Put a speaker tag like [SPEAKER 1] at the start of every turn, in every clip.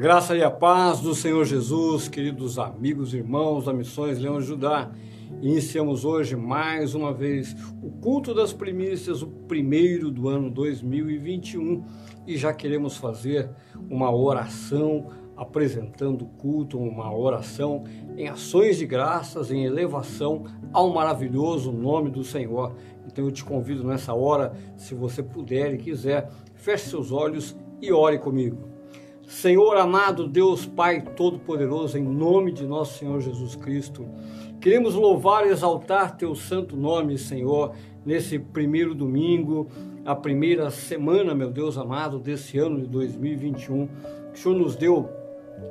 [SPEAKER 1] graça e a paz do Senhor Jesus, queridos amigos, irmãos da Missões Leão de Judá. Iniciamos hoje mais uma vez o culto das primícias, o primeiro do ano 2021, e já queremos fazer uma oração apresentando o culto, uma oração em ações de graças, em elevação ao maravilhoso nome do Senhor. Então eu te convido nessa hora, se você puder e quiser, feche seus olhos e ore comigo. Senhor amado Deus Pai Todo-Poderoso, em nome de nosso Senhor Jesus Cristo, queremos louvar e exaltar Teu santo nome, Senhor, nesse primeiro domingo, a primeira semana, meu Deus amado, desse ano de 2021. Que o Senhor nos deu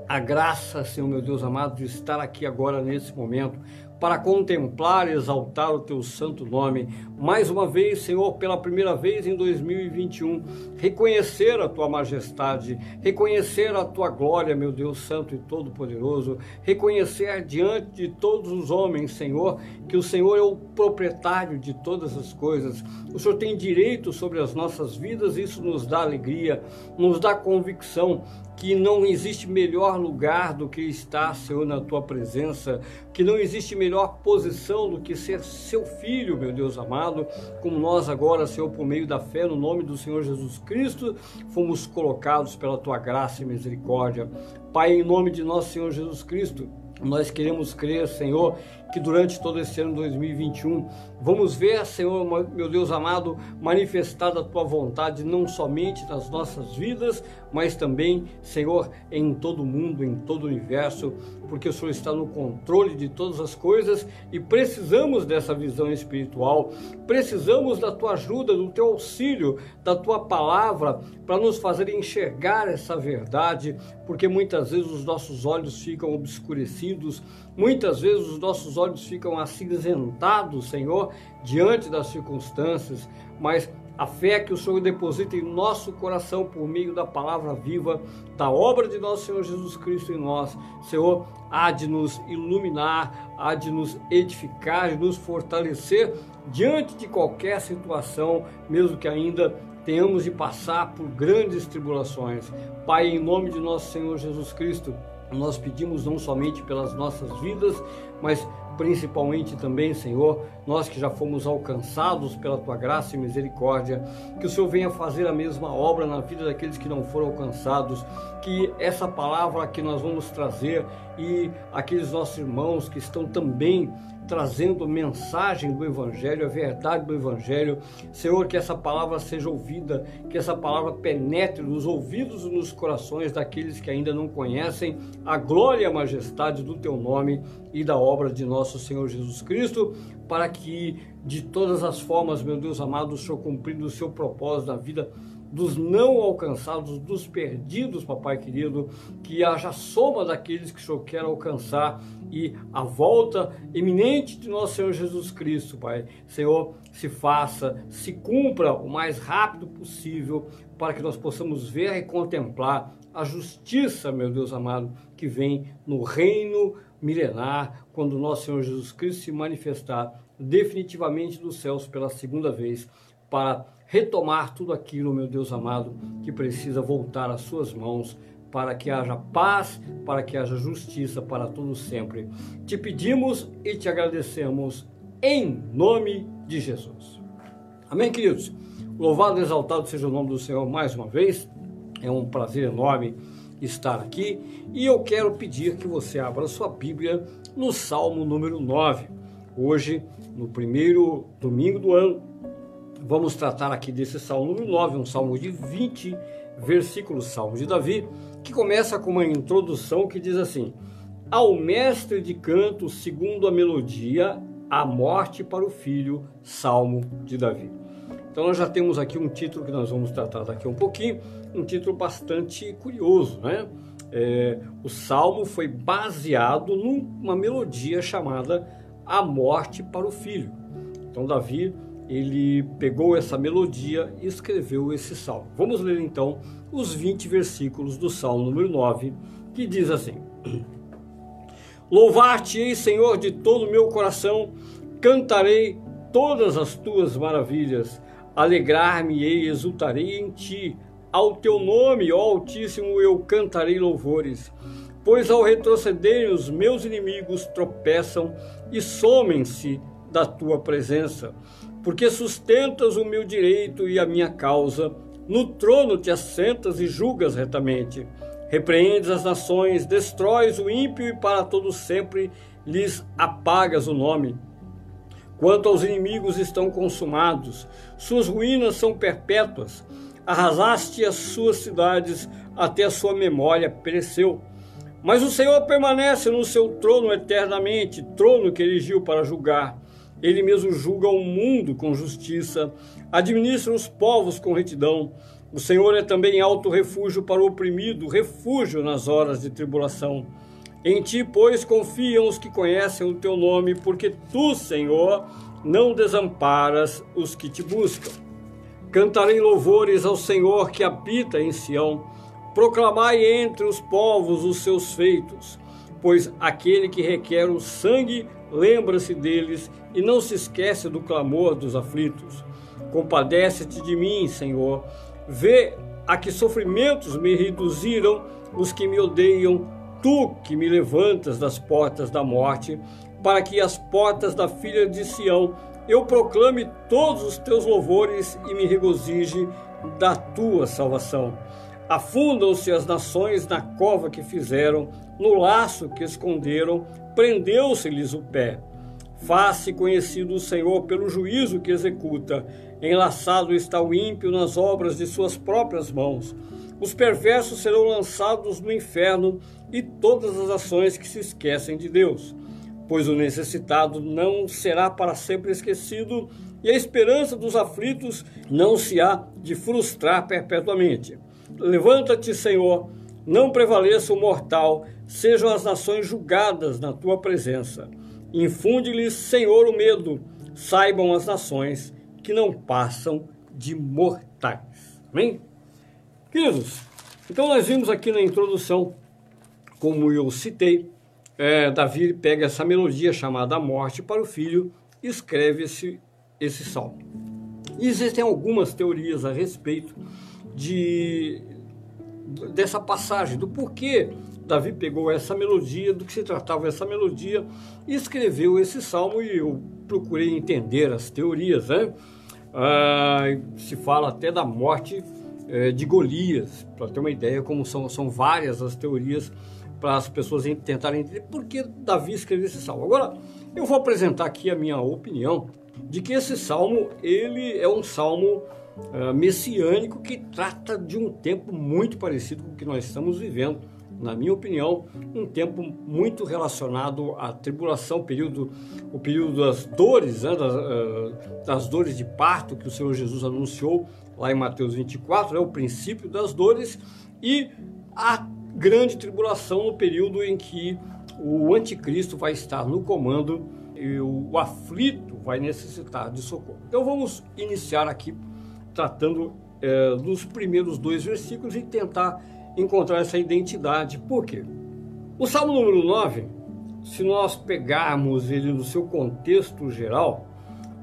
[SPEAKER 1] a graça, Senhor meu Deus amado, de estar aqui agora nesse momento para contemplar e exaltar o teu santo nome. Mais uma vez, Senhor, pela primeira vez em 2021, reconhecer a tua majestade, reconhecer a tua glória, meu Deus santo e todo-poderoso, reconhecer diante de todos os homens, Senhor, que o Senhor é o proprietário de todas as coisas. O Senhor tem direito sobre as nossas vidas, isso nos dá alegria, nos dá convicção que não existe melhor lugar do que estar, Senhor, na tua presença, que não existe melhor posição do que ser seu filho, meu Deus amado, como nós agora, Senhor, por meio da fé no nome do Senhor Jesus Cristo, fomos colocados pela tua graça e misericórdia. Pai, em nome de nosso Senhor Jesus Cristo, nós queremos crer, Senhor, que durante todo esse ano 2021 vamos ver, Senhor, meu Deus amado, manifestada a tua vontade não somente nas nossas vidas, mas também, Senhor, em todo o mundo, em todo o universo, porque o Senhor está no controle de todas as coisas e precisamos dessa visão espiritual, precisamos da tua ajuda, do teu auxílio, da tua palavra para nos fazer enxergar essa verdade, porque muitas vezes os nossos olhos ficam obscurecidos, muitas vezes os nossos olhos ficam acinzentados, Senhor, diante das circunstâncias, mas a fé que o Senhor deposita em nosso coração por meio da palavra viva, da obra de nosso Senhor Jesus Cristo em nós, Senhor, há de nos iluminar, há de nos edificar e nos fortalecer diante de qualquer situação, mesmo que ainda tenhamos de passar por grandes tribulações. Pai, em nome de nosso Senhor Jesus Cristo, nós pedimos não somente pelas nossas vidas, mas principalmente também, Senhor, nós que já fomos alcançados pela tua graça e misericórdia, que o Senhor venha fazer a mesma obra na vida daqueles que não foram alcançados, que essa palavra que nós vamos trazer e aqueles nossos irmãos que estão também trazendo mensagem do Evangelho, a verdade do Evangelho. Senhor, que essa palavra seja ouvida, que essa palavra penetre nos ouvidos e nos corações daqueles que ainda não conhecem a glória e a majestade do Teu nome e da obra de nosso Senhor Jesus Cristo, para que de todas as formas, meu Deus amado, o Senhor cumprindo o seu propósito na vida dos não alcançados, dos perdidos, papai querido, que haja soma daqueles que o Senhor quer alcançar e a volta iminente de nosso Senhor Jesus Cristo, Pai. Senhor, se faça, se cumpra o mais rápido possível para que nós possamos ver e contemplar a justiça, meu Deus amado, que vem no reino milenar, quando nosso Senhor Jesus Cristo se manifestar definitivamente dos céus pela segunda vez para retomar tudo aquilo, meu Deus amado, que precisa voltar às suas mãos para que haja paz, para que haja justiça para todos sempre. Te pedimos e te agradecemos em nome de Jesus. Amém, queridos? Louvado e exaltado seja o nome do Senhor mais uma vez. É um prazer enorme estar aqui e eu quero pedir que você abra sua Bíblia no Salmo número 9. Hoje, no primeiro domingo do ano, vamos tratar aqui desse Salmo número 9, um salmo de 20 versículos, Salmo de Davi, que começa com uma introdução que diz assim: Ao mestre de canto, segundo a melodia, a morte para o filho, Salmo de Davi. Então nós já temos aqui um título que nós vamos tratar daqui um pouquinho, um título bastante curioso, né? É, o salmo foi baseado numa melodia chamada A Morte para o Filho. Então Davi ele pegou essa melodia e escreveu esse salmo. Vamos ler então os 20 versículos do salmo número 9, que diz assim: Louvar-te-ei, Senhor, de todo o meu coração, cantarei todas as tuas maravilhas, alegrar-me-ei, exultarei em ti, ao teu nome, ó Altíssimo, eu cantarei louvores. Pois ao retrocederem os meus inimigos tropeçam e somem-se da tua presença. Porque sustentas o meu direito e a minha causa, no trono te assentas e julgas retamente. Repreendes as nações, destróis o ímpio e para todo sempre lhes apagas o nome. Quanto aos inimigos estão consumados, suas ruínas são perpétuas. Arrasaste as suas cidades, até a sua memória pereceu. Mas o Senhor permanece no seu trono eternamente, trono que erigiu para julgar. Ele mesmo julga o mundo com justiça, administra os povos com retidão. O Senhor é também alto refúgio para o oprimido, refúgio nas horas de tribulação. Em ti, pois, confiam os que conhecem o teu nome, porque tu, Senhor, não desamparas os que te buscam. Cantarei louvores ao Senhor que habita em Sião. Proclamai entre os povos os seus feitos, pois aquele que requer o sangue lembra-se deles e não se esquece do clamor dos aflitos. Compadece-te de mim, Senhor. Vê a que sofrimentos me reduziram os que me odeiam tu que me levantas das portas da morte, para que as portas da filha de Sião eu proclame todos os teus louvores e me regozije da tua salvação. Afundam-se as nações na cova que fizeram, no laço que esconderam, prendeu-se-lhes o pé. Faça conhecido o Senhor pelo juízo que executa. Enlaçado está o ímpio nas obras de suas próprias mãos. Os perversos serão lançados no inferno e todas as ações que se esquecem de Deus. Pois o necessitado não será para sempre esquecido e a esperança dos aflitos não se há de frustrar perpetuamente. Levanta-te, Senhor, não prevaleça o mortal, sejam as nações julgadas na tua presença. Infunde-lhes, Senhor, o medo, saibam as nações que não passam de mortais. Amém? Queridos, então nós vimos aqui na introdução, como eu citei, é, Davi pega essa melodia chamada Morte para o filho e escreve esse, esse salmo. Existem algumas teorias a respeito de, dessa passagem, do porquê Davi pegou essa melodia, do que se tratava essa melodia e escreveu esse salmo e eu procurei entender as teorias, né? Ah, se fala até da morte é, de Golias, para ter uma ideia como são, são várias as teorias para as pessoas tentarem entender por que Davi escreveu esse salmo. Agora, eu vou apresentar aqui a minha opinião de que esse salmo ele é um salmo uh, messiânico que trata de um tempo muito parecido com o que nós estamos vivendo. Na minha opinião, um tempo muito relacionado à tribulação, período, o período das dores, né, das, uh, das dores de parto que o Senhor Jesus anunciou lá em Mateus 24, é o princípio das dores e a grande tribulação no período em que o anticristo vai estar no comando e o aflito vai necessitar de socorro. Então vamos iniciar aqui tratando é, dos primeiros dois versículos e tentar encontrar essa identidade. Por quê? O Salmo número 9, se nós pegarmos ele no seu contexto geral,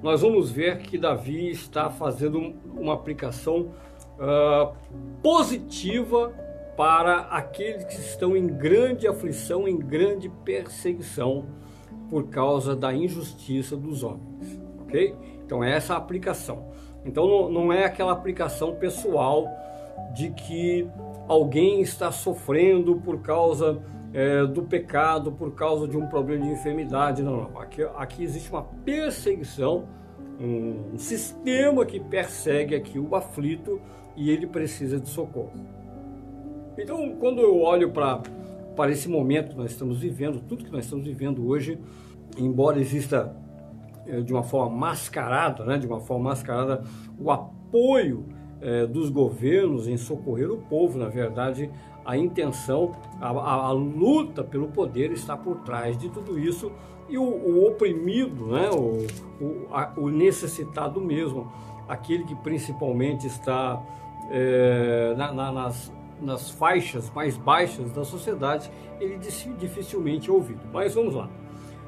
[SPEAKER 1] nós vamos ver que Davi está fazendo uma aplicação uh, positiva para aqueles que estão em grande aflição, em grande perseguição por causa da injustiça dos homens, ok? Então é essa a aplicação. Então não, não é aquela aplicação pessoal de que alguém está sofrendo por causa é, do pecado, por causa de um problema de enfermidade. Não, não. Aqui, aqui existe uma perseguição, um, um sistema que persegue aqui o aflito e ele precisa de socorro. Então, quando eu olho para para esse momento que nós estamos vivendo, tudo que nós estamos vivendo hoje, embora exista de uma forma mascarada, né, de uma forma mascarada, o apoio é, dos governos em socorrer o povo, na verdade, a intenção, a, a, a, luta pelo poder está por trás de tudo isso e o, o oprimido, né, o, o, a, o, necessitado mesmo, aquele que principalmente está é, na, na, nas, nas faixas mais baixas da sociedade, ele dificilmente é ouvido. Mas vamos lá.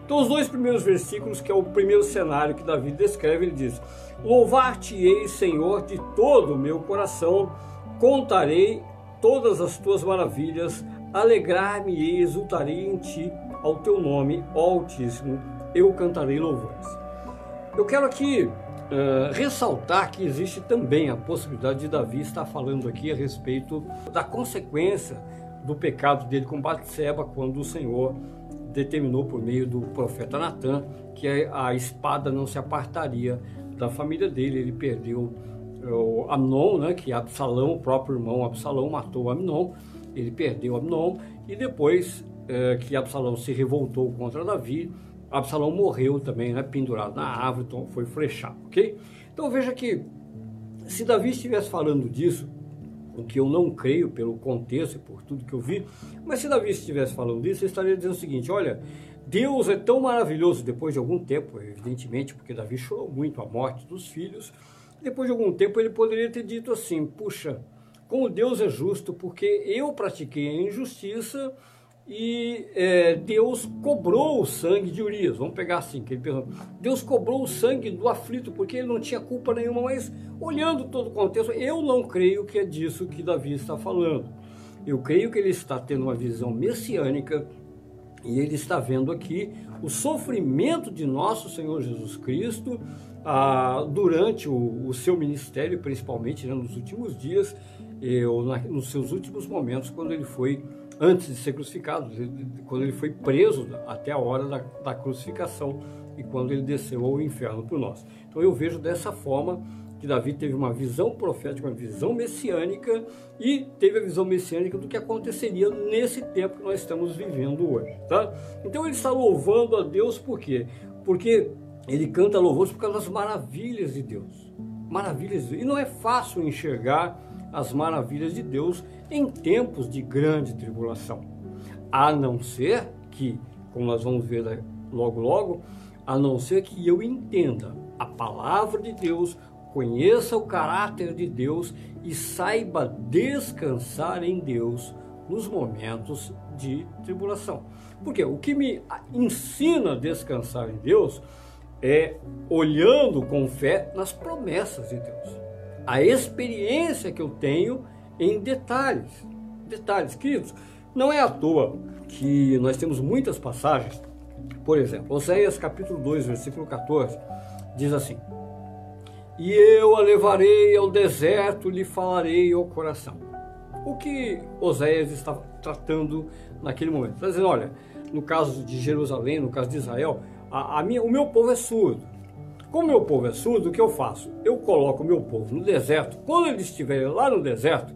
[SPEAKER 1] Então, os dois primeiros versículos, que é o primeiro cenário que Davi descreve, ele diz: Louvar-te-ei, Senhor, de todo o meu coração, contarei todas as tuas maravilhas, alegrar-me e exultarei em ti, ao teu nome, ó Altíssimo, eu cantarei louvores. Eu quero aqui uh, ressaltar que existe também a possibilidade de Davi estar falando aqui a respeito da consequência do pecado dele com Batseba quando o Senhor determinou por meio do profeta Natan que a, espada não se apartaria da família dele, ele perdeu o Amnon, né, que Absalão, o próprio irmão Absalão, matou Amnon, ele perdeu Amnon, e depois é, que Absalão se revoltou contra Davi, Absalão morreu também, né, pendurado na árvore, então foi flechado, ok? Então veja que se Davi estivesse falando disso, o que eu não creio pelo contexto e por tudo que eu vi, mas se Davi estivesse falando disso, ele estaria dizendo o seguinte: olha, Deus é tão maravilhoso depois de algum tempo, evidentemente, porque Davi chorou muito a morte dos filhos. Depois de algum tempo, ele poderia ter dito assim: puxa, como Deus é justo, porque eu pratiquei a injustiça e é, Deus cobrou o sangue de Urias. Vamos pegar assim, que ele pergunta. Deus cobrou o sangue do aflito, porque ele não tinha culpa nenhuma, mas olhando todo o contexto, eu não creio que é disso que Davi está falando. Eu creio que ele está tendo uma visão messiânica e ele está vendo aqui o sofrimento de nosso Senhor Jesus Cristo ah, durante o, o, seu ministério, principalmente né, nos últimos dias, ou na, nos seus últimos momentos, quando ele foi, antes de ser crucificado, quando ele foi preso até a hora da, da crucificação e quando ele desceu ao inferno por nós. Então eu vejo dessa forma que Davi teve uma visão profética, uma visão messiânica e teve a visão messiânica do que aconteceria nesse tempo que nós estamos vivendo hoje, tá? Então ele está louvando a Deus por quê? Porque ele canta louvores por causa das maravilhas de Deus. Maravilhas de Deus. E não é fácil enxergar as maravilhas de Deus em tempos de grande tribulação. A não ser que, como nós vamos ver logo logo, a não ser que eu entenda a palavra de Deus, conheça o caráter de Deus e saiba descansar em Deus nos momentos de tribulação. Porque o que me ensina a descansar em Deus é olhando com fé nas promessas de Deus. A experiência que eu tenho em detalhes. Detalhes, queridos, não é à toa que nós temos muitas passagens. Por exemplo, Oséias capítulo 2, versículo 14, diz assim: e eu a levarei ao deserto, lhe falarei ao coração. O que Oséias está tratando naquele momento? Está dizendo, olha, no caso de Jerusalém, no caso de Israel, a, a minha, o meu povo é surdo. Como o meu povo é surdo, o que eu faço? Eu coloco o meu povo no deserto. Quando eles estiverem lá no deserto,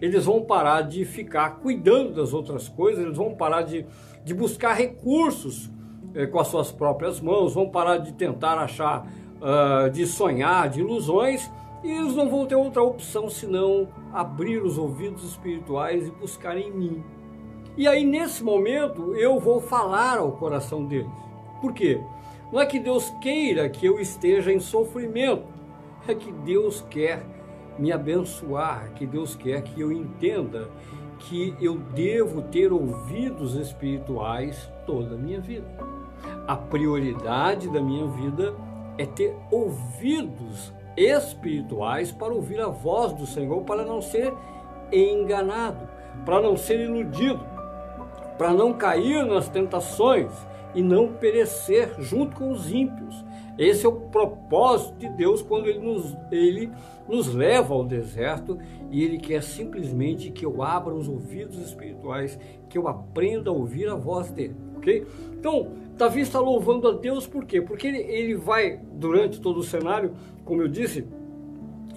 [SPEAKER 1] eles vão parar de ficar cuidando das outras coisas, eles vão parar de, de buscar recursos eh, com as suas próprias mãos, vão parar de tentar achar uh, de sonhar, de ilusões, e eles não vão ter outra opção senão abrir os ouvidos espirituais e buscar em mim. E aí, nesse momento, eu vou falar ao coração deles. Por quê? Não é que Deus queira que eu esteja em sofrimento, é que Deus quer me abençoar, que Deus quer que eu entenda que eu devo ter ouvidos espirituais toda a minha vida. A prioridade da minha vida é ter ouvidos espirituais para ouvir a voz do Senhor, para não ser enganado, para não ser iludido, para não cair nas tentações e não perecer junto com os ímpios. Esse é o propósito de Deus quando ele nos, ele nos leva ao deserto e ele quer simplesmente que eu abra os ouvidos espirituais, que eu aprenda a ouvir a voz dele, ok? Então, Davi está louvando a Deus por quê? Porque ele, ele vai, durante todo o cenário, como eu disse,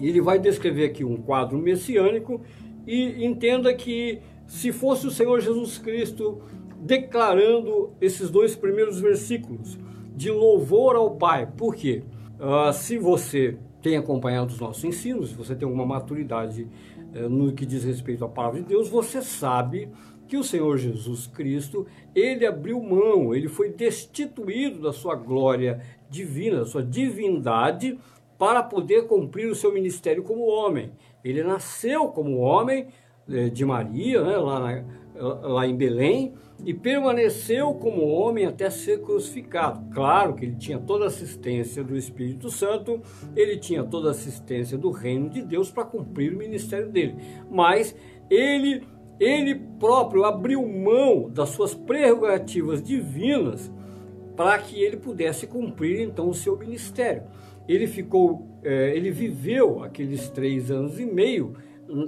[SPEAKER 1] ele vai descrever aqui um quadro messiânico e entenda que se fosse o Senhor Jesus Cristo declarando esses dois primeiros versículos de louvor ao Pai, por quê? Uh, se você tem acompanhado os nossos ensinos, se você tem alguma maturidade uh, no que diz respeito à palavra de Deus, você sabe que o Senhor Jesus Cristo, ele abriu mão, ele foi destituído da sua glória divina, da sua divindade, para poder cumprir o seu ministério como homem. Ele nasceu como homem eh, de Maria, né, lá, na, lá em Belém, e permaneceu como homem até ser crucificado. Claro que ele tinha toda a assistência do Espírito Santo, ele tinha toda a assistência do reino de Deus para cumprir o ministério dele, mas ele ele próprio abriu mão das suas prerrogativas divinas para que ele pudesse cumprir então o seu ministério. Ele ficou, é, ele viveu aqueles três anos e meio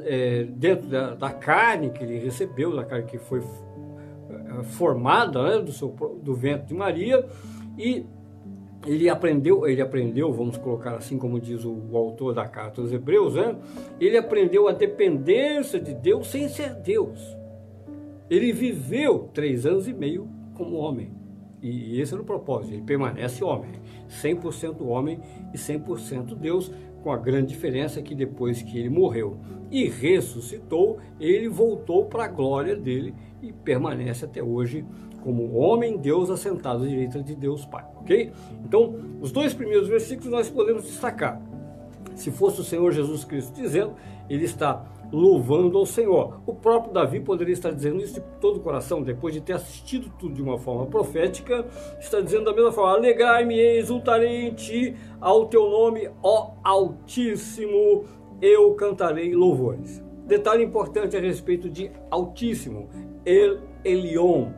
[SPEAKER 1] é, dentro da, da, carne que ele recebeu, da carne que foi formada né, do, seu, do ventre de Maria, e ele aprendeu, ele aprendeu, vamos colocar assim como diz o, o autor da carta aos Hebreus, né? ele aprendeu a dependência de Deus sem ser Deus. Ele viveu três anos e meio como homem. E esse era o propósito, ele permanece homem, 100% homem e 100% Deus, com a grande diferença que depois que ele morreu e ressuscitou, ele voltou para a glória dele e permanece até hoje como homem, Deus assentado à direita de Deus Pai, ok? Então, os dois primeiros versículos nós podemos destacar. Se fosse o Senhor Jesus Cristo dizendo, ele está louvando ao Senhor. O próprio Davi poderia estar dizendo isso de todo o coração, depois de ter assistido tudo de uma forma profética, está dizendo da mesma forma: Alegrai-me exultarei em ti, ao teu nome, ó Altíssimo, eu cantarei louvores. Detalhe importante a respeito de Altíssimo, El Elion.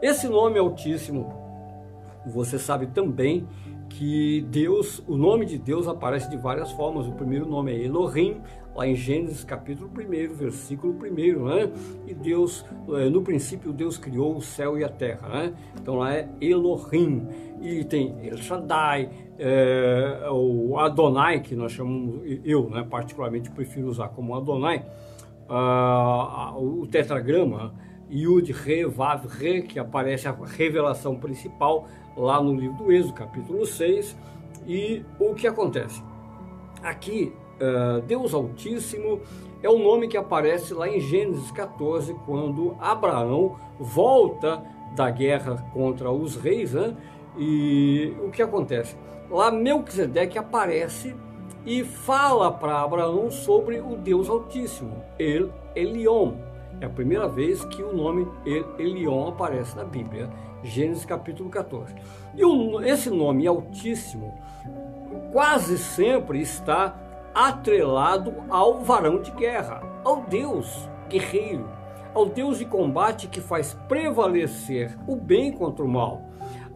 [SPEAKER 1] Esse nome Altíssimo, você sabe também que Deus, o nome de Deus aparece de várias formas. O primeiro nome é Elohim, lá em Gênesis capítulo 1, versículo 1, né? E Deus, eh, no princípio, Deus criou o céu e a terra, né? Então lá é Elohim. E tem El Shaddai, é, o Adonai, que nós chamamos, eu né, particularmente prefiro usar como Adonai, uh, o tetragrama, Yud, Re, Vav, Re, que aparece a revelação principal lá no livro do Êxodo, capítulo 6. E o que acontece? Aqui uh, Deus Altíssimo é o nome que aparece lá em Gênesis 14, quando Abraão volta da guerra contra os reis, né? E o que acontece? Lá Melquisedeque aparece e fala para Abraão sobre o Deus Altíssimo, El Elion. É a primeira vez que o nome El Elion aparece na Bíblia, Gênesis capítulo 14. E o, esse nome Altíssimo quase sempre está atrelado ao varão de guerra, ao Deus guerreiro, ao Deus de combate que faz prevalecer o bem contra o mal.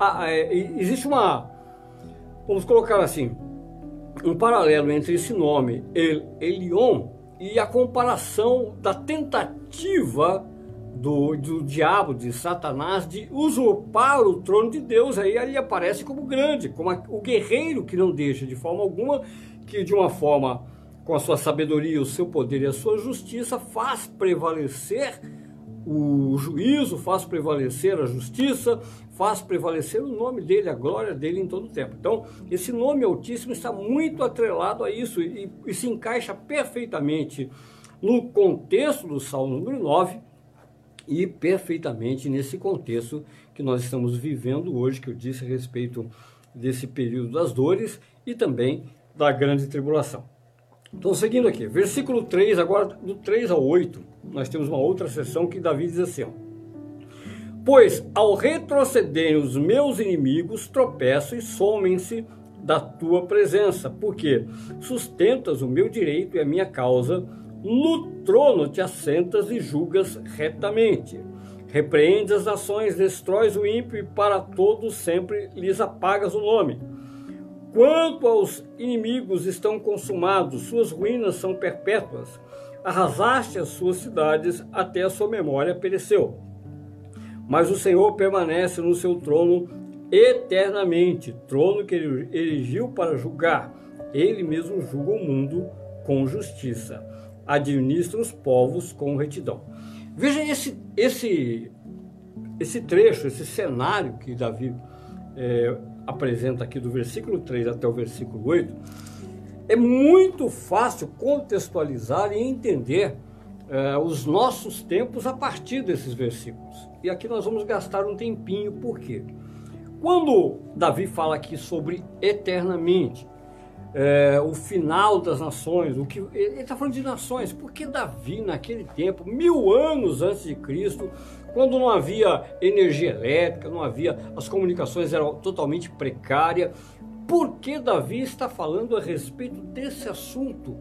[SPEAKER 1] Ah, é, existe uma, vamos colocar assim, um paralelo entre esse nome, El Elion, e a comparação da tentativa do, do diabo, de Satanás, de usurpar o trono de Deus. Aí ele aparece como grande, como o guerreiro que não deixa de forma alguma que de uma forma com a sua sabedoria, o seu poder e a sua justiça faz prevalecer o juízo, faz prevalecer a justiça, faz prevalecer o nome dele, a glória dele em todo o tempo. Então, esse nome Altíssimo está muito atrelado a isso e, e se encaixa perfeitamente no contexto do Salmo número 9 e perfeitamente nesse contexto que nós estamos vivendo hoje, que eu disse a respeito desse período das dores e também da grande tribulação. Então, seguindo aqui, versículo 3, agora do 3 ao 8, nós temos uma outra sessão que Davi diz assim: ó, Pois ao retrocederem os meus inimigos, tropeçam e somem-se da tua presença, porque sustentas o meu direito e a minha causa, no trono te assentas e julgas retamente. Repreendes as nações, destróis o ímpio e para todos sempre lhes apagas o nome. Quanto aos inimigos estão consumados, suas ruínas são perpétuas. Arrasaste as suas cidades até a sua memória pereceu. Mas o Senhor permanece no seu trono eternamente, trono que ele erigiu para julgar. Ele mesmo julga o mundo com justiça, administra os povos com retidão. Veja esse, esse, esse trecho, esse cenário que Davi é, apresenta aqui do versículo 3 até o versículo 8, é muito fácil contextualizar e entender é, os nossos tempos a partir desses versículos. E aqui nós vamos gastar um tempinho, por quê? Quando Davi fala aqui sobre eternamente, é, o final das nações, o que ele está falando de nações, porque Davi naquele tempo, mil anos antes de Cristo, quando não havia energia elétrica, não havia, as comunicações eram totalmente precárias. Por que Davi está falando a respeito desse assunto,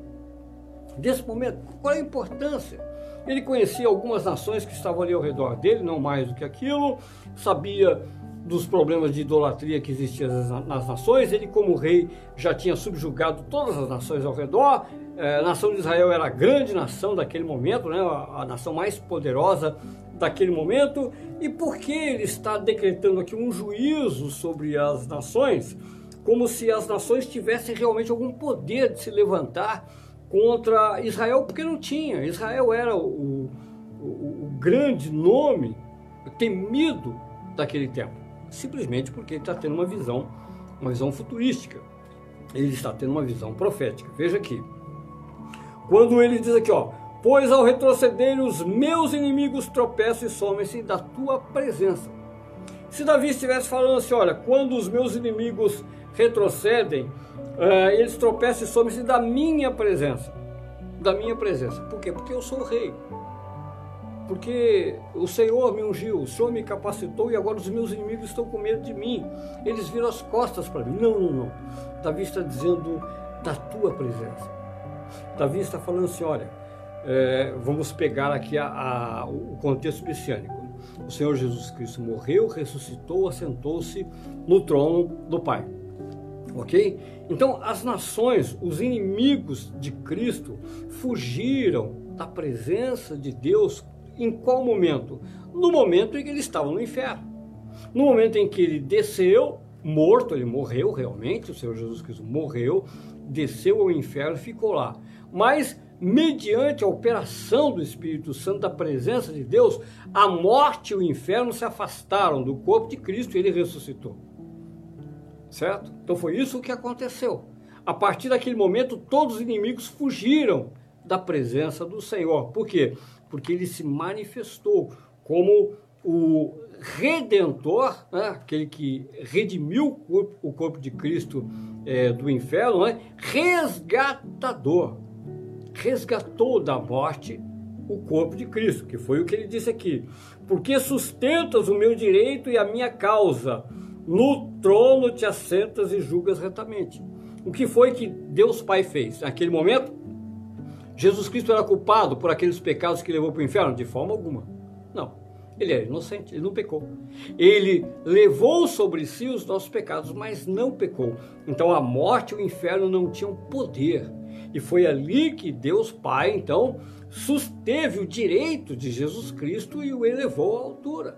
[SPEAKER 1] desse momento? Qual é a importância? Ele conhecia algumas nações que estavam ali ao redor dele, não mais do que aquilo, sabia dos problemas de idolatria que existiam nas nações. Ele, como rei, já tinha subjugado todas as nações ao redor. É, a nação de Israel era a grande nação daquele momento, né? a, nação mais poderosa daquele momento. E por que ele está decretando aqui um juízo sobre as nações? Como se as nações tivessem realmente algum poder de se levantar contra Israel, porque não tinha. Israel era o, o, o grande nome temido daquele tempo simplesmente porque ele está tendo uma visão, uma visão futurística. Ele está tendo uma visão profética. Veja aqui. Quando ele diz aqui, ó, pois ao retroceder os meus inimigos tropeçam e somem-se da tua presença. Se Davi estivesse falando assim, olha, quando os meus inimigos retrocedem, uh, eles tropeçam e somem-se da minha presença. Da minha presença. Por quê? Porque eu sou o rei porque o Senhor me ungiu, o Senhor me capacitou e agora os meus inimigos estão com medo de mim. Eles viram as costas para mim. Não, não, não. Davi está dizendo da tua presença. Davi está falando assim: olha, é, vamos pegar aqui a, a, o contexto messiânico. O Senhor Jesus Cristo morreu, ressuscitou, assentou-se no trono do Pai. Ok? Então, as nações, os inimigos de Cristo, fugiram da presença de Deus em qual momento? No momento em que ele estava no inferno. No momento em que ele desceu, morto, ele morreu realmente, o Senhor Jesus Cristo morreu, desceu ao inferno e ficou lá. Mas, mediante a operação do Espírito Santo, da presença de Deus, a morte e o inferno se afastaram do corpo de Cristo e ele ressuscitou. Certo? Então foi isso que aconteceu. A partir daquele momento, todos os inimigos fugiram da presença do Senhor. Por quê? Porque ele se manifestou como o redentor, né? aquele que redimiu o corpo, o corpo de Cristo é, do inferno, né? resgatador, resgatou da morte o corpo de Cristo, que foi o que ele disse aqui. Porque sustentas o meu direito e a minha causa, no trono te assentas e julgas retamente. O que foi que Deus Pai fez? Naquele momento, Jesus Cristo era culpado por aqueles pecados que levou para o inferno? De forma alguma. Não. Ele era inocente, ele não pecou. Ele levou sobre si os nossos pecados, mas não pecou. Então a morte e o inferno não tinham poder. E foi ali que Deus Pai, então, susteve o direito de Jesus Cristo e o elevou à altura.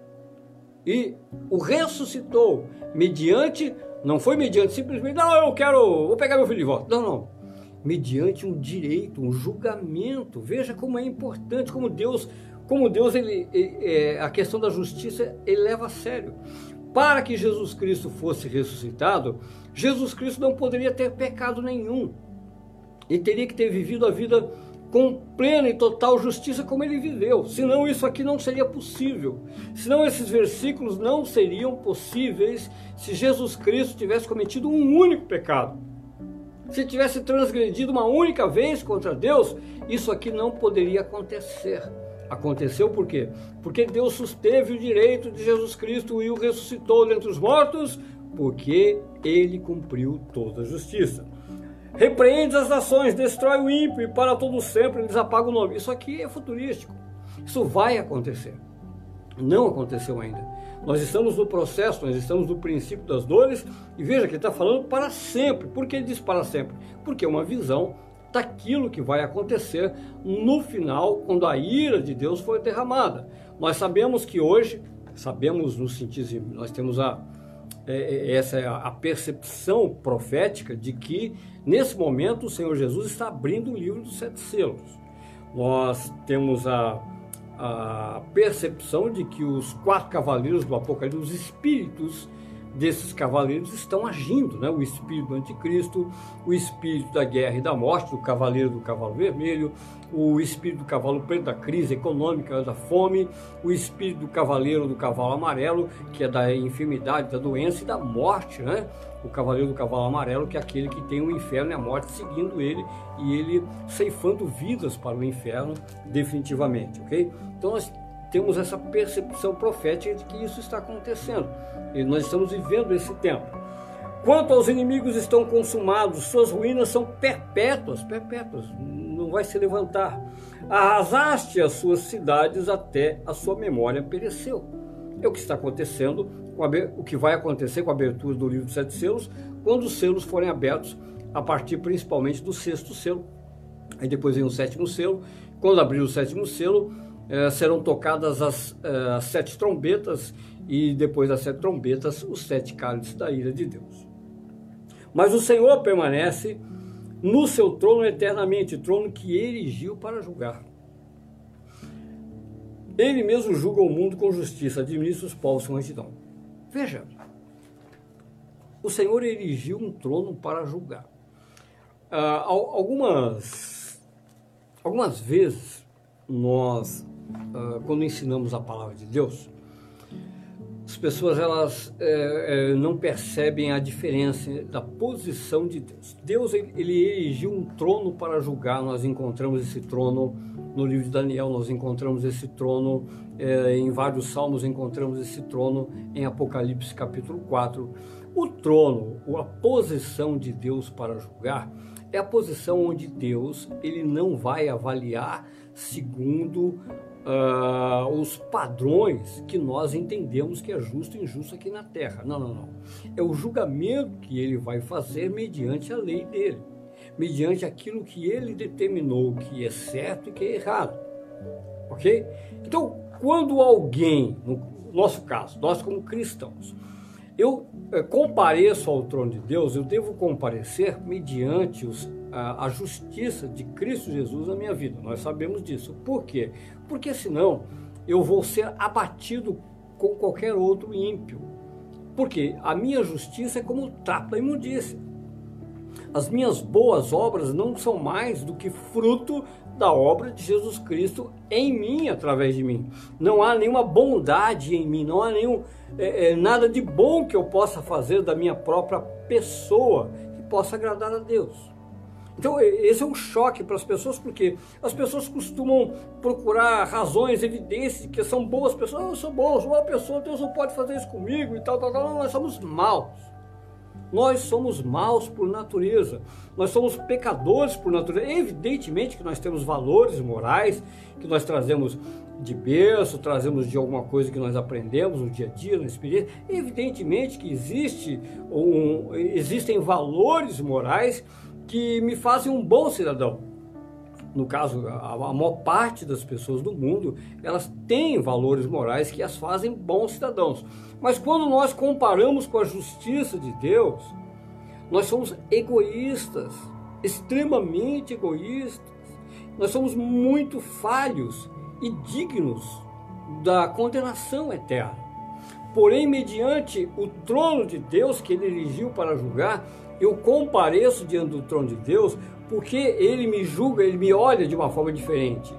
[SPEAKER 1] E o ressuscitou mediante, não foi mediante simplesmente, não, eu quero, vou pegar meu filho de volta. Não, não mediante um direito, um julgamento. Veja como é importante, como Deus, como Deus ele, é, a questão da justiça ele leva a sério. Para que Jesus Cristo fosse ressuscitado, Jesus Cristo não poderia ter pecado nenhum. Ele teria que ter vivido a vida com plena e total justiça como ele viveu. Senão isso aqui não seria possível. Senão esses versículos não seriam possíveis se Jesus Cristo tivesse cometido um único pecado se tivesse transgredido uma única vez contra Deus, isso aqui não poderia acontecer. Aconteceu por quê? Porque Deus susteve o direito de Jesus Cristo e o ressuscitou dentre os mortos, porque ele cumpriu toda a justiça. Repreende as nações, destrói o ímpio e para todo sempre eles apagam o nome. Isso aqui é futurístico. Isso vai acontecer. Não aconteceu ainda. Nós estamos no processo, nós estamos no princípio das dores, e veja que ele está falando para sempre. Por que ele diz para sempre? Porque é uma visão daquilo que vai acontecer no final, quando a ira de Deus for derramada. Nós sabemos que hoje, sabemos no sentido, nós temos a, é, é, essa é a percepção profética de que nesse momento o Senhor Jesus está abrindo o livro dos sete selos. Nós temos a a percepção de que os quatro cavaleiros do Apocalipse, os espíritos desses cavaleiros estão agindo, né? O espírito do anticristo, o espírito da guerra e da morte, do cavaleiro do cavalo vermelho, o espírito do cavalo preto da crise econômica, da fome, o espírito do cavaleiro do cavalo amarelo, que é da enfermidade, da doença e da morte, né? O cavaleiro do cavalo amarelo, que é aquele que tem o inferno e a morte seguindo ele e ele ceifando vidas para o inferno definitivamente, ok? Então nós temos essa percepção profética de que isso está acontecendo. E nós estamos vivendo esse tempo. Quanto aos inimigos estão consumados, suas ruínas são perpétuas, perpétuas, não vai se levantar. Arrasaste as suas cidades até a sua memória pereceu. É o que está acontecendo, o que vai acontecer com a abertura do livro dos sete selos, quando os selos forem abertos, a partir principalmente do sexto selo. Aí depois vem o sétimo selo. Quando abrir o sétimo selo, eh, serão tocadas as, eh, as sete trombetas e depois das sete trombetas, os sete cálices da ira de Deus. Mas o Senhor permanece no seu trono eternamente, trono que erigiu para julgar. Ele mesmo julga o mundo com justiça, administra os povos com retidão. Veja, o Senhor erigiu um trono para julgar. Ah, algumas, algumas vezes, nós, ah, quando ensinamos a palavra de Deus, as pessoas elas é, é, não percebem a diferença da posição de Deus. Deus ele, erigiu um trono para julgar. Nós encontramos esse trono no livro de Daniel, nós encontramos esse trono é, em vários salmos, encontramos esse trono em Apocalipse capítulo 4. O trono, a posição de Deus para julgar, é a posição onde Deus ele não vai avaliar segundo uh, os padrões que nós entendemos que é justo e injusto aqui na terra. Não, não, não. É o julgamento que ele vai fazer mediante a lei dele, mediante aquilo que ele determinou que é certo e que é errado. Ok? Então, quando alguém, no nosso caso, nós como cristãos, eu é, compareço ao trono de Deus, eu devo comparecer mediante os, a, a, justiça de Cristo Jesus na minha vida. Nós sabemos disso. Por quê? Porque senão eu vou ser abatido com qualquer outro ímpio. Porque a minha justiça é como o trapo da imundícia. As minhas boas obras não são mais do que fruto da obra de Jesus Cristo em mim, através de mim. Não há nenhuma bondade em mim, não há nenhum é, é, nada de bom que eu possa fazer da minha própria pessoa que possa agradar a Deus. Então, esse é um choque para as pessoas, porque as pessoas costumam procurar razões, evidências, que são boas pessoas. Ah, eu sou bom, eu sou uma pessoa, Deus não pode fazer isso comigo e tal, tal, tal. Nós somos maus. Nós somos maus por natureza, nós somos pecadores por natureza. Evidentemente que nós temos valores morais que nós trazemos de berço, trazemos de alguma coisa que nós aprendemos no dia a dia, na experiência. Evidentemente que existe um, existem valores morais que me fazem um bom cidadão. No caso, a, a maior parte das pessoas do mundo, elas têm valores morais que as fazem bons cidadãos. Mas quando nós comparamos com a justiça de Deus, nós somos egoístas, extremamente egoístas. Nós somos muito falhos e dignos da condenação eterna. Porém, mediante o trono de Deus que ele erigiu para julgar, eu compareço diante do trono de Deus porque ele me julga, ele me olha de uma forma diferente.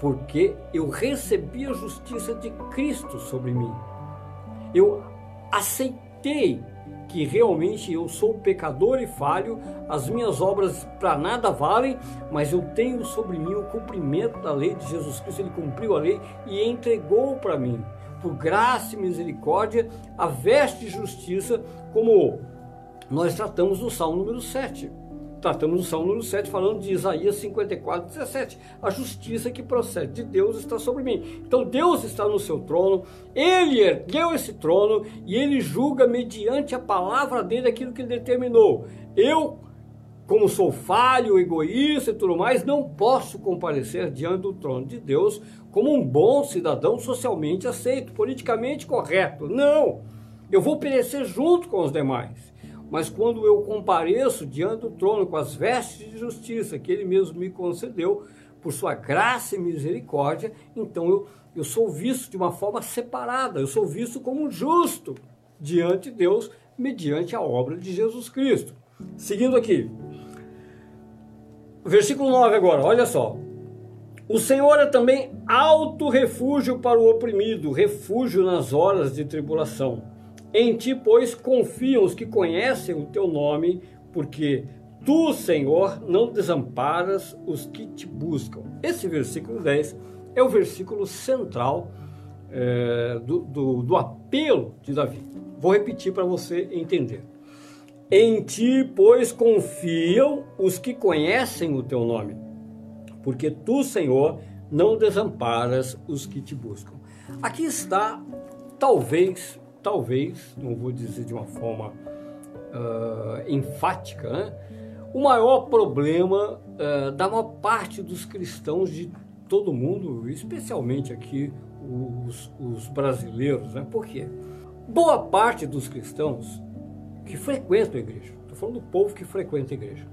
[SPEAKER 1] Porque eu recebi a justiça de Cristo sobre mim eu aceitei que realmente eu sou pecador e falho, as minhas obras para nada valem, mas eu tenho sobre mim o cumprimento da lei de Jesus Cristo, ele cumpriu a lei e entregou para mim, por graça e misericórdia, a veste de justiça, como nós tratamos no Salmo número 7. Tratamos no Salmo número 7, falando de Isaías 54, 17. A justiça que procede de Deus está sobre mim. Então Deus está no seu trono, ele ergueu esse trono e ele julga mediante a palavra dele aquilo que ele determinou. Eu, como sou falho, egoísta e tudo mais, não posso comparecer diante do trono de Deus como um bom cidadão socialmente aceito, politicamente correto. Não! Eu vou perecer junto com os demais. Mas quando eu compareço diante do trono com as vestes de justiça que ele mesmo me concedeu, por sua graça e misericórdia, então eu, eu sou visto de uma forma separada, eu sou visto como justo diante de Deus, mediante a obra de Jesus Cristo. Seguindo aqui, versículo 9 agora, olha só. O Senhor é também alto refúgio para o oprimido, refúgio nas horas de tribulação. Em ti, pois, confiam os que conhecem o teu nome, porque tu, Senhor, não desamparas os que te buscam. Esse versículo 10 é o versículo central é, do, do, do apelo de Davi. Vou repetir para você entender. Em ti, pois, confiam os que conhecem o teu nome, porque tu, Senhor, não desamparas os que te buscam. Aqui está, talvez, talvez, não vou dizer de uma forma uh, enfática, né? o maior problema uh, da maior parte dos cristãos de todo mundo, especialmente aqui os, os brasileiros. Né? Por quê? Boa parte dos cristãos que frequentam a igreja, estou falando do povo que frequenta a igreja,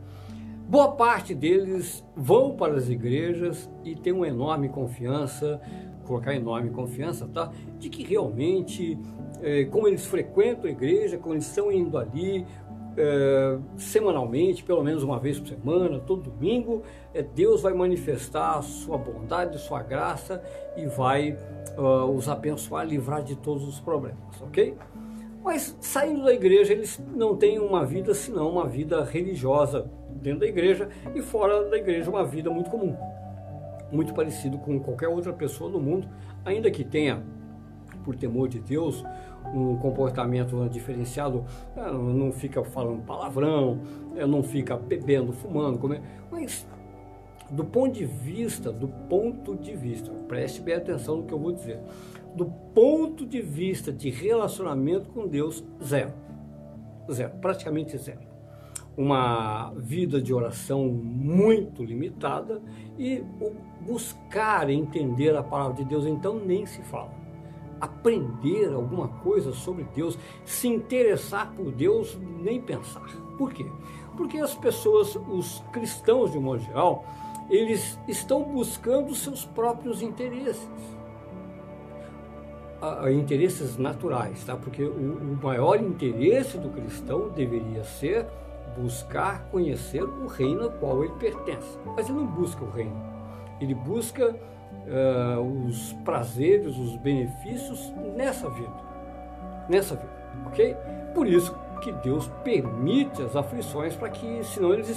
[SPEAKER 1] boa parte deles vão para as igrejas e tem uma enorme confiança, colocar enorme confiança, tá? De que realmente, é, como eles frequentam a igreja, como eles estão indo ali, é, semanalmente, pelo menos uma vez por semana, todo domingo, é, Deus vai manifestar a sua bondade, sua graça e vai uh, os abençoar, livrar de todos os problemas, ok? Mas saindo da igreja, eles não têm uma vida senão uma vida religiosa dentro da igreja e fora da igreja uma vida muito comum, muito parecido com qualquer outra pessoa no mundo, ainda que tenha, por temor de Deus, um comportamento diferenciado, ah, não fica falando palavrão, eh, não fica bebendo, fumando, comendo, mas do ponto de vista, do ponto de vista, preste bem atenção no que eu vou dizer, do ponto de vista de relacionamento com Deus, zero. Zero, praticamente zero. Uma vida de oração muito limitada e buscar entender a palavra de Deus, então nem se fala aprender alguma coisa sobre Deus, se interessar por Deus, nem pensar. Por quê? Porque as pessoas, os cristãos de um modo geral, eles estão buscando seus próprios interesses. interesses naturais, tá? Porque o maior interesse do cristão deveria ser buscar conhecer o reino ao qual ele pertence. Mas ele não busca o reino, ele busca uh, os prazeres, os benefícios nessa vida. Nessa vida, ok? Por isso que Deus permite as aflições para que, senão eles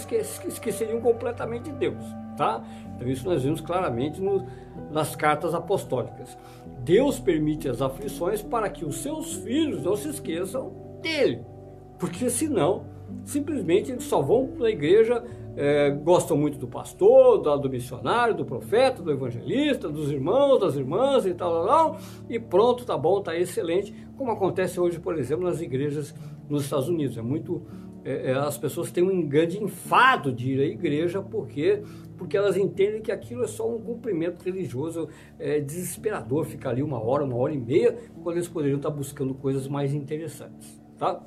[SPEAKER 1] esqueceriam completamente de Deus, tá? Então isso nós vimos claramente no, nas cartas apostólicas. Deus permite as aflições para que os seus filhos não se esqueçam dele, porque senão simplesmente eles só vão para a igreja é, gostam muito do pastor, do, do, missionário, do profeta, do evangelista, dos irmãos, das irmãs e tal, tal, tal, e pronto, tá bom, tá excelente, como acontece hoje, por exemplo, nas igrejas nos Estados Unidos. É muito, é, é, as pessoas têm um grande enfado de ir à igreja porque porque elas entendem que aquilo é só um cumprimento religioso é, desesperador, ficar ali uma hora, uma hora e meia, quando eles poderiam estar buscando coisas mais interessantes, tá?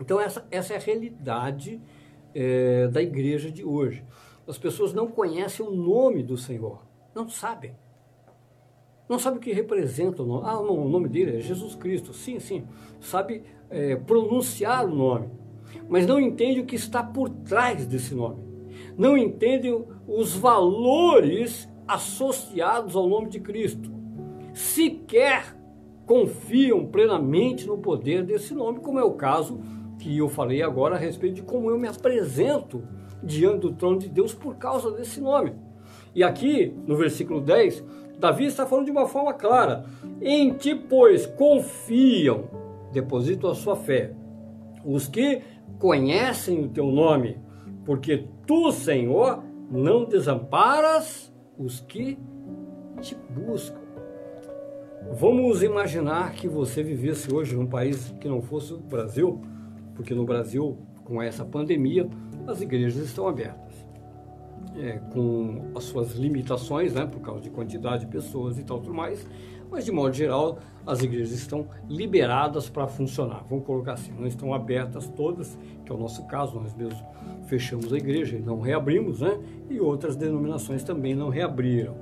[SPEAKER 1] Então essa, essa é a realidade é, da igreja de hoje. As pessoas não conhecem o nome do Senhor, não sabem. Não sabe o que representa o nome. Ah, o nome dele é Jesus Cristo. Sim, sim. Sabe é, pronunciar o nome, mas não entende o que está por trás desse nome. Não entende os valores associados ao nome de Cristo. Sequer confiam plenamente no poder desse nome, como é o caso que eu falei agora a respeito de como eu me apresento diante do trono de Deus por causa desse nome. E aqui, no versículo 10, Davi está falando de uma forma clara: Em ti, pois, confiam, depositam a sua fé, os que conhecem o teu nome, porque tu, Senhor, não desamparas os que te buscam. Vamos imaginar que você vivesse hoje num país que não fosse o Brasil porque no Brasil, com essa pandemia, as igrejas estão abertas. É, com as suas limitações, né, por causa de quantidade de pessoas e tal, tudo mais, mas de modo geral as igrejas estão liberadas para funcionar. Vamos colocar assim, não estão abertas todas, que é o nosso caso, nós mesmos fechamos a igreja e não reabrimos, né? E outras denominações também não reabriram.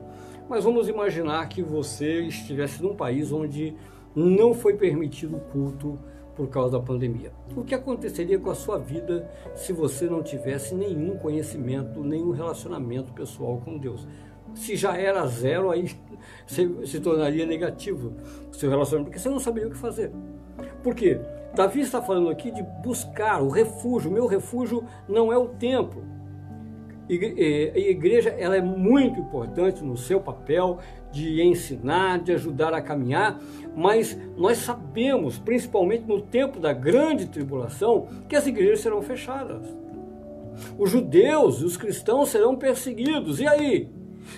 [SPEAKER 1] Mas vamos imaginar que você estivesse num país onde não foi permitido o culto por causa da pandemia. O que aconteceria com a sua vida se você não tivesse nenhum conhecimento, nenhum relacionamento pessoal com Deus? Se já era zero, aí se tornaria negativo o seu relacionamento, porque você não saberia o que fazer. Por quê? Davi está falando aqui de buscar o refúgio. O meu refúgio não é o templo. a igreja ela é muito importante no seu papel de ensinar, de ajudar a caminhar, mas nós sabemos, principalmente no tempo da grande tribulação, que as igrejas serão fechadas. Os judeus e os cristãos serão perseguidos. E aí?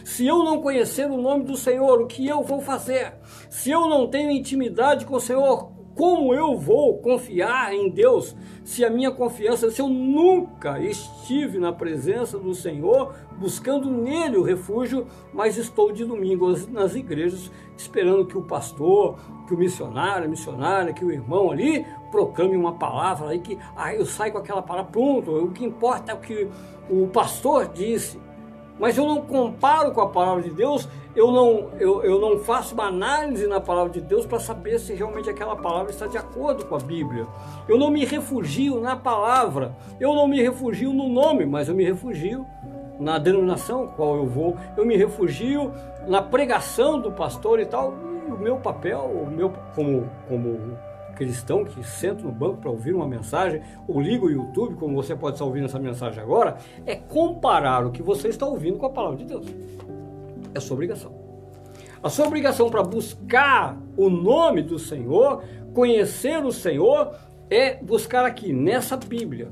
[SPEAKER 1] Se eu não conhecer o nome do Senhor, o que eu vou fazer? Se eu não tenho intimidade com o Senhor, como eu vou confiar em Deus se a minha confiança, se eu nunca estive na presença do Senhor, buscando nele o refúgio, mas estou de domingo nas igrejas, esperando que o pastor, que o missionário, a missionária, que o irmão ali proclame uma palavra aí que ah, eu saio com aquela palavra, pronto, o que importa é o que o pastor disse mas eu não comparo com a palavra de Deus, eu não, eu, eu não faço uma análise na palavra de Deus para saber se realmente aquela palavra está de acordo com a Bíblia. Eu não me refugio na palavra, eu não me refugio no nome, mas eu me refugio na denominação qual eu vou, eu me refugio na pregação do pastor e tal. E o meu papel, o meu como, como cristão que senta no banco para ouvir uma mensagem, ou liga o YouTube, como você pode estar ouvindo essa mensagem agora, é comparar o que você está ouvindo com a palavra de Deus. É sua obrigação. A sua obrigação para buscar o nome do Senhor, conhecer o Senhor, é buscar aqui, nessa Bíblia,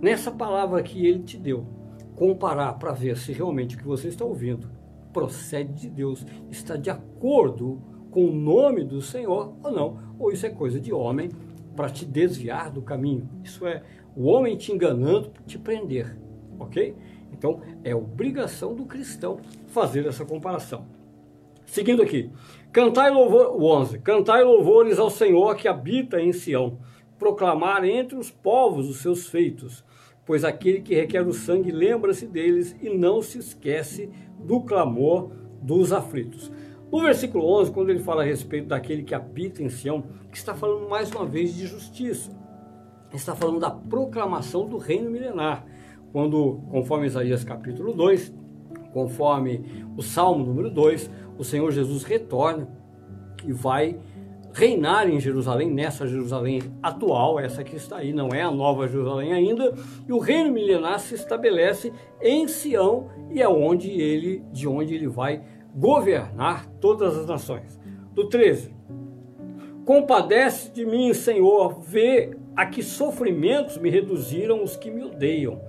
[SPEAKER 1] nessa palavra que Ele te deu, comparar para ver se realmente o que você está ouvindo procede de Deus, está de acordo com o nome do Senhor ou não, ou isso é coisa de homem para te desviar do caminho. Isso é o homem te enganando para te prender, ok? Então é obrigação do cristão fazer essa comparação. Seguindo aqui, cantai louvor, o 11, cantai louvores ao Senhor que habita em Sião, proclamar entre os povos os seus feitos, pois aquele que requer o sangue lembra-se deles e não se esquece do clamor dos aflitos. No versículo 11, quando ele fala a respeito daquele que habita em Sião, está falando mais uma vez de justiça. Está falando da proclamação do reino milenar. Quando, conforme Isaías capítulo 2, conforme o Salmo número 2, o Senhor Jesus retorna e vai reinar em Jerusalém, nessa Jerusalém atual, essa que está aí, não é a nova Jerusalém ainda, e o reino milenar se estabelece em Sião e é onde ele, de onde ele vai governar todas as nações. Do 13. Compadece de mim, Senhor, vê a que sofrimentos me reduziram os que me odeiam.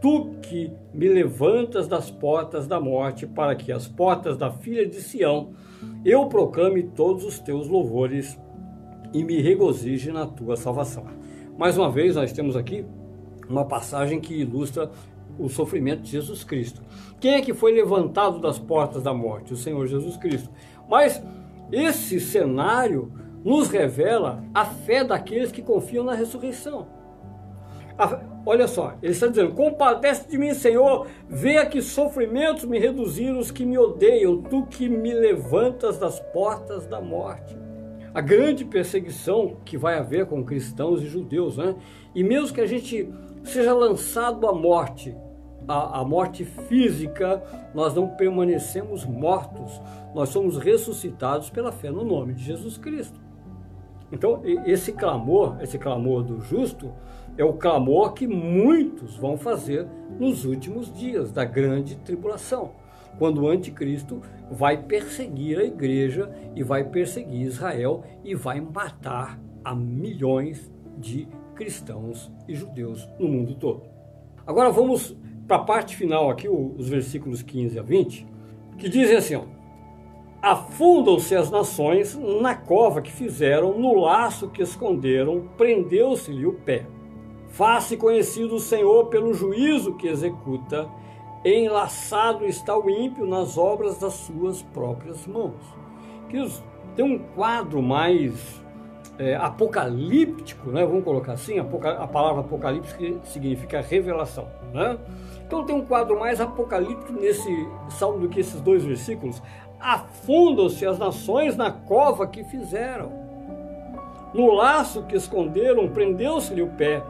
[SPEAKER 1] Tu que me levantas das portas da morte, para que as portas da filha de Sião eu proclame todos os teus louvores e me regozije na tua salvação. Mais uma vez, nós temos aqui uma passagem que ilustra o sofrimento de Jesus Cristo. Quem é que foi levantado das portas da morte? O Senhor Jesus Cristo. Mas esse cenário nos revela a fé daqueles que confiam na ressurreição. A, olha só, ele está dizendo: Compadece de mim, Senhor, vê que sofrimentos me reduziram os que me odeiam, tu que me levantas das portas da morte. A grande perseguição que vai haver com cristãos e judeus, né? E mesmo que a gente seja lançado à morte, a, a morte física, nós não permanecemos mortos, nós somos ressuscitados pela fé no nome de Jesus Cristo. Então, esse clamor, esse clamor do justo, é o clamor que muitos vão fazer nos últimos dias da grande tribulação, quando o anticristo vai perseguir a igreja e vai perseguir Israel e vai matar a milhões de cristãos e judeus no mundo todo. Agora vamos para a parte final aqui, os versículos 15 a 20, que dizem assim: ó, Afundam-se as nações na cova que fizeram, no laço que esconderam, prendeu-se-lhe o pé. Faça conhecido o Senhor pelo juízo que executa, enlaçado está o ímpio nas obras das suas próprias mãos. Que tem um quadro mais é, apocalíptico, né? vamos colocar assim, a palavra apocalíptico significa revelação. Né? Então tem um quadro mais apocalíptico nesse salmo do que esses dois versículos. Afundam-se as nações na cova que fizeram. No laço que esconderam, prendeu-se-lhe o pé.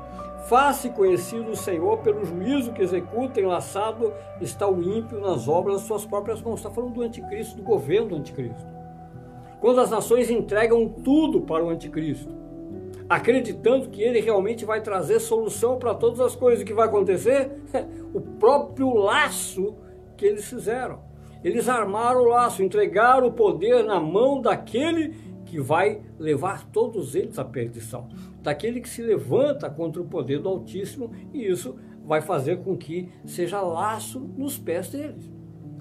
[SPEAKER 1] Faça conhecido o Senhor pelo juízo que executa, enlaçado está o ímpio nas obras das suas próprias mãos. Está falando do anticristo, do governo do anticristo quando as nações entregam tudo para o anticristo. acreditando que ele realmente vai trazer solução para todas as coisas. O que vai acontecer? O próprio laço que eles fizeram. Eles armaram o laço, entregaram o poder na mão daquele que vai levar todos eles à perdição, daquele que se levanta contra o poder do Altíssimo, e isso vai fazer com que seja laço nos pés deles.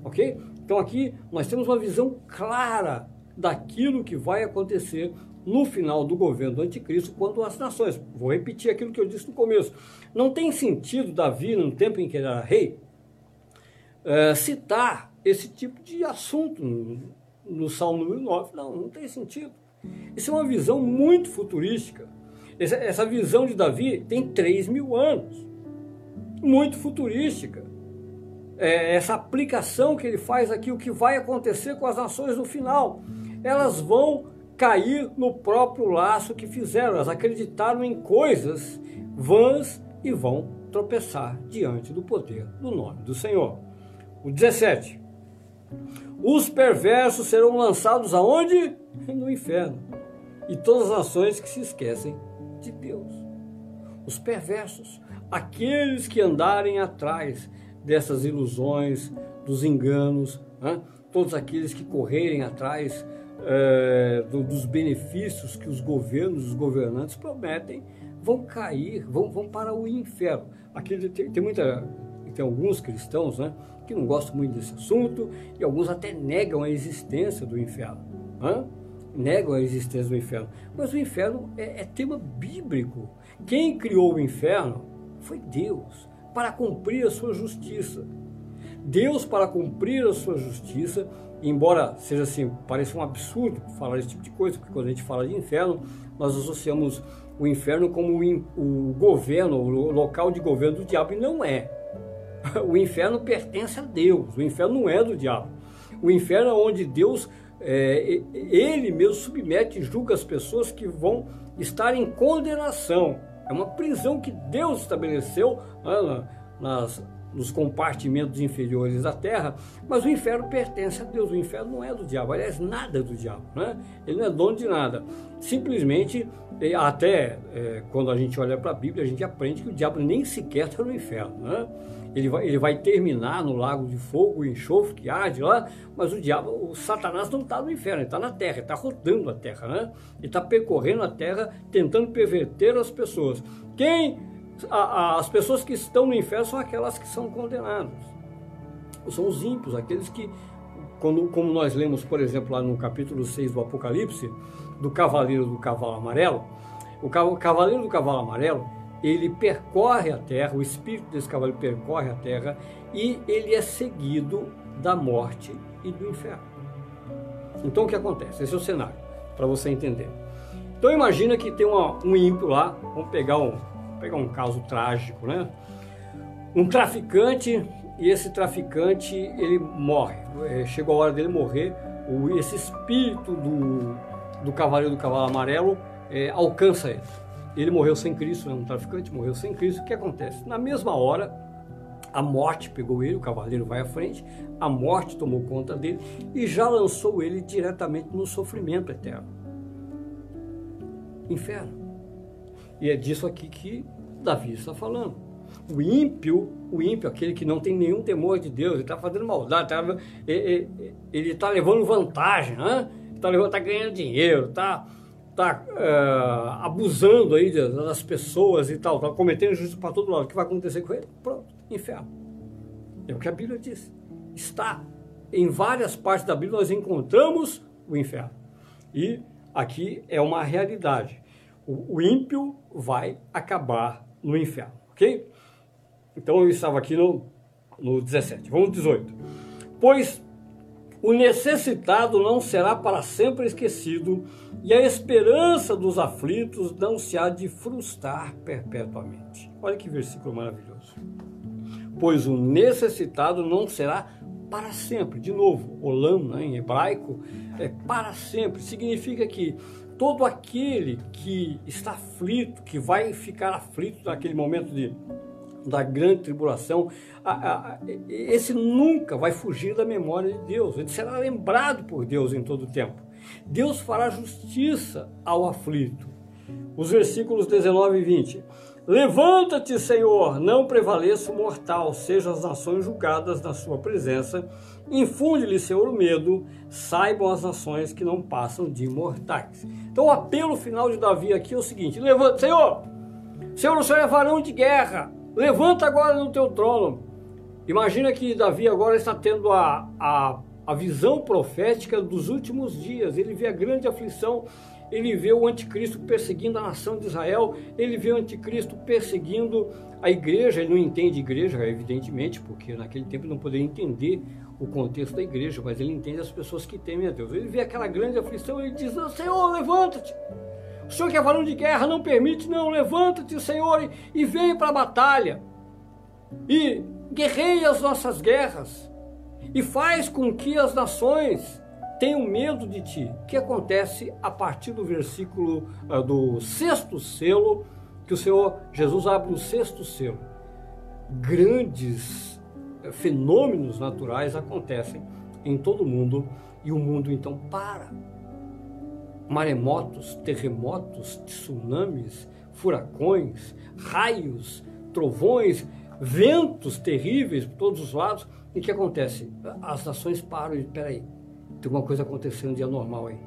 [SPEAKER 1] Ok? Então aqui nós temos uma visão clara daquilo que vai acontecer no final do governo do anticristo quando as nações. Vou repetir aquilo que eu disse no começo. Não tem sentido Davi, no tempo em que ele era rei, é, citar esse tipo de assunto no, no Salmo número 9. Não, não tem sentido. Isso é uma visão muito futurística. Essa, essa visão de Davi tem 3 mil anos. Muito futurística. É, essa aplicação que ele faz aqui, o que vai acontecer com as nações no final. Elas vão cair no próprio laço que fizeram. Elas acreditaram em coisas vãs e vão tropeçar diante do poder do nome do Senhor. O 17. Os perversos serão lançados aonde? No inferno. E todas as nações que se esquecem de Deus. Os perversos, aqueles que andarem atrás dessas ilusões, dos enganos, né? todos aqueles que correrem atrás é, do, dos benefícios que os governos, os governantes prometem, vão cair, vão, vão para o inferno. Aqui tem, tem muita, tem alguns cristãos, né, que não gostam muito desse assunto e alguns até negam a existência do inferno. Né? Negam a existência do inferno. Mas o inferno é, é tema bíblico. Quem criou o inferno foi Deus, para cumprir a sua justiça. Deus, para cumprir a sua justiça, embora seja assim, pareça um absurdo falar esse tipo de coisa, porque quando a gente fala de inferno, nós associamos o inferno como o, governo, o local de governo do diabo, e não é. O inferno pertence a Deus, o inferno não é do diabo. O inferno é onde Deus, é, ele mesmo submete e julga as pessoas que vão estar em condenação. É uma prisão que Deus estabeleceu né, nas nos compartimentos inferiores da terra, mas o inferno pertence a Deus. O inferno não é do diabo, aliás, nada é do diabo, né? Ele não é dono de nada. Simplesmente, até é, quando a gente olha para a Bíblia, a gente aprende que o diabo nem sequer está no inferno, né? Ele vai, ele vai terminar no lago de fogo, enxofre que arde lá, mas o diabo, o Satanás não está no inferno, ele está na terra, está rodando a terra, né? Ele está percorrendo a terra, tentando perverter as pessoas. Quem as pessoas que estão no inferno são aquelas que são condenadas. São os ímpios, aqueles que, quando, como nós lemos, por exemplo, lá no capítulo 6 do Apocalipse, do cavaleiro do cavalo amarelo, o cavaleiro do cavalo amarelo, ele percorre a terra, o espírito desse cavaleiro percorre a terra e ele é seguido da morte e do inferno. Então o que acontece? Esse é o cenário, para você entender. Então imagina que tem uma, um ímpio lá, vamos pegar um, pegar um caso trágico, né? Um traficante e esse traficante ele morre. É, chegou a hora dele morrer. O, esse espírito do, do cavaleiro do cavalo amarelo é, alcança ele. Ele morreu sem Cristo, né? um traficante morreu sem Cristo. O que acontece? Na mesma hora, a morte pegou ele, o cavaleiro vai à frente, a morte tomou conta dele e já lançou ele diretamente no sofrimento eterno. Inferno. E é disso aqui que Davi está falando. O ímpio, o ímpio, aquele que não tem nenhum temor de Deus, ele está fazendo maldade, tá, ele está levando vantagem, está tá ganhando dinheiro, está tá, uh, abusando aí das pessoas e tal, está cometendo justiça para todo lado. O que vai acontecer com ele? Pronto, inferno. É o que a Bíblia diz. Está em várias partes da Bíblia nós encontramos o inferno. E aqui é uma realidade o, ímpio vai acabar no inferno, ok? Então eu estava aqui no, no 17, vamos no 18. Pois o necessitado não será para sempre esquecido, e a esperança dos aflitos não se há de frustrar perpetuamente. Olha que versículo maravilhoso. Pois o necessitado não será para sempre. De novo, olam, né, em hebraico, é para sempre. Significa que todo aquele que está aflito, que vai ficar aflito naquele momento de, da grande tribulação, a, a, esse nunca vai fugir da memória de Deus, ele será lembrado por Deus em todo o tempo. Deus fará justiça ao aflito. os versículos 19 e 20. Levanta-te, Senhor, não prevaleça o mortal, sejam as nações julgadas na sua presença. Infunde-lhe, o medo, saibam as nações que não passam de mortais. Então, o apelo final de Davi aqui é o seguinte: levanta, Senhor, Senhor, o Senhor é varão de guerra, levanta agora no teu trono. Imagina que Davi agora está tendo a, a, a visão profética dos últimos dias, ele vê a grande aflição. Ele vê o anticristo perseguindo a nação de Israel, ele vê o anticristo perseguindo a igreja, ele não entende igreja, evidentemente, porque naquele tempo não poderia entender o contexto da igreja, mas ele entende as pessoas que temem a Deus. Ele vê aquela grande aflição e diz: Senhor, levanta-te. O Senhor que é varão de guerra não permite, não, levanta-te, Senhor, e, e vem para a batalha. E guerreia as nossas guerras. E faz com que as nações tenho medo de ti. O que acontece a partir do versículo uh, do sexto selo, que o Senhor Jesus abre o sexto selo. Grandes fenômenos naturais acontecem em todo o mundo e o mundo então para. Maremotos, terremotos, tsunamis, furacões, raios, trovões, ventos terríveis por todos os lados. E o que acontece? As nações param e, peraí, tem uma coisa acontecendo de anormal aí.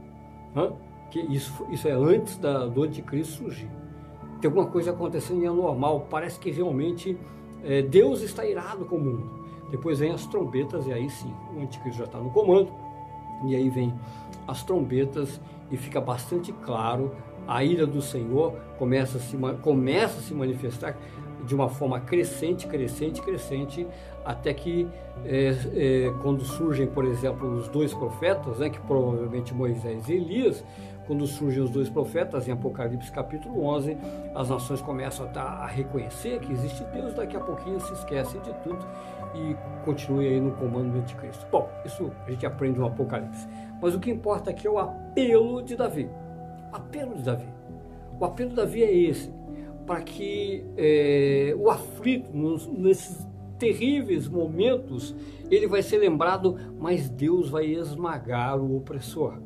[SPEAKER 1] Hã? Que isso, isso é antes da, do anticristo surgir. Tem alguma coisa acontecendo de anormal. Parece que realmente é, Deus está irado com o mundo. Depois vem as trombetas e aí sim, o anticristo já está no comando. E aí vem as trombetas e fica bastante claro a ira do Senhor começa a se, começa a se manifestar de uma forma crescente, crescente, crescente, até que é, é, quando surgem, por exemplo, os dois profetas, né, que provavelmente Moisés e Elias, quando surgem os dois profetas em Apocalipse capítulo 11, as nações começam a, a reconhecer que existe Deus, daqui a pouquinho se esquecem de tudo e continuem aí no comando do anticristo. Bom, isso a gente aprende no Apocalipse. Mas o que importa aqui é o apelo de Davi. Apelo de Davi. O apelo de Davi é esse para que é, o aflito, nos, nesses terríveis momentos, ele vai ser lembrado, mas Deus vai esmagar o opressor.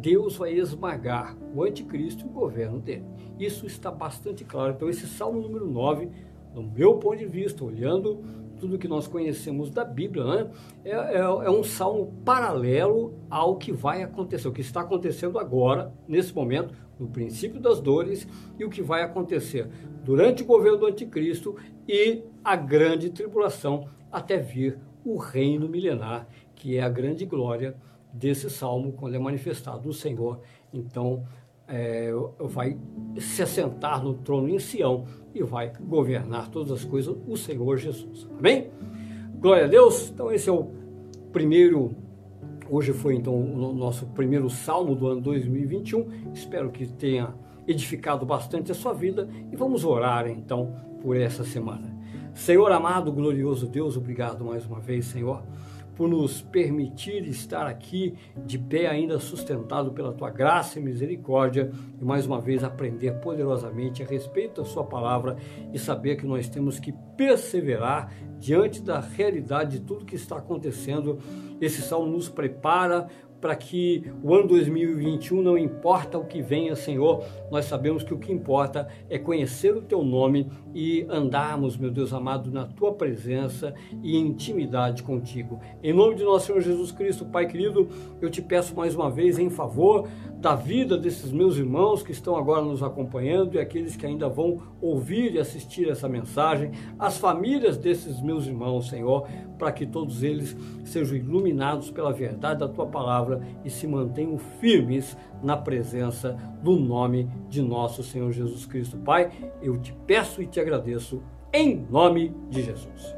[SPEAKER 1] Deus vai esmagar o anticristo e o governo dele. Isso está bastante claro. Então, esse salmo número 9, do meu ponto de vista, olhando tudo que nós conhecemos da Bíblia, né? é, é, é, um salmo paralelo ao que vai acontecer, o que está acontecendo agora, nesse momento, no princípio das dores e o que vai acontecer durante o governo do anticristo e a grande tribulação até vir o reino milenar, que é a grande glória desse salmo quando é manifestado o Senhor. Então, é, vai se assentar no trono em Sião e vai governar todas as coisas, o Senhor Jesus. Amém? Glória a Deus. Então, esse é o primeiro Hoje foi então o nosso primeiro salmo do ano 2021. Espero que tenha edificado bastante a sua vida e vamos orar então por essa semana. Senhor amado, glorioso Deus, obrigado mais uma vez, Senhor por nos permitir estar aqui de pé, ainda sustentado pela tua graça e misericórdia, e mais uma vez aprender poderosamente a respeito da Sua palavra e saber que nós temos que perseverar diante da realidade de tudo que está acontecendo. Esse salmo nos prepara para que o ano 2021 não importa o que venha, Senhor, nós sabemos que o que importa é conhecer o teu nome e andarmos, meu Deus amado, na tua presença e intimidade contigo. Em nome de nosso Senhor Jesus Cristo, Pai querido, eu te peço mais uma vez em favor da vida desses meus irmãos que estão agora nos acompanhando e aqueles que ainda vão ouvir e assistir essa mensagem, as famílias desses meus irmãos, Senhor, para que todos eles sejam iluminados pela verdade da tua palavra e se mantenham firmes na presença do nome de nosso Senhor Jesus Cristo. Pai, eu te peço e te agradeço em nome de Jesus.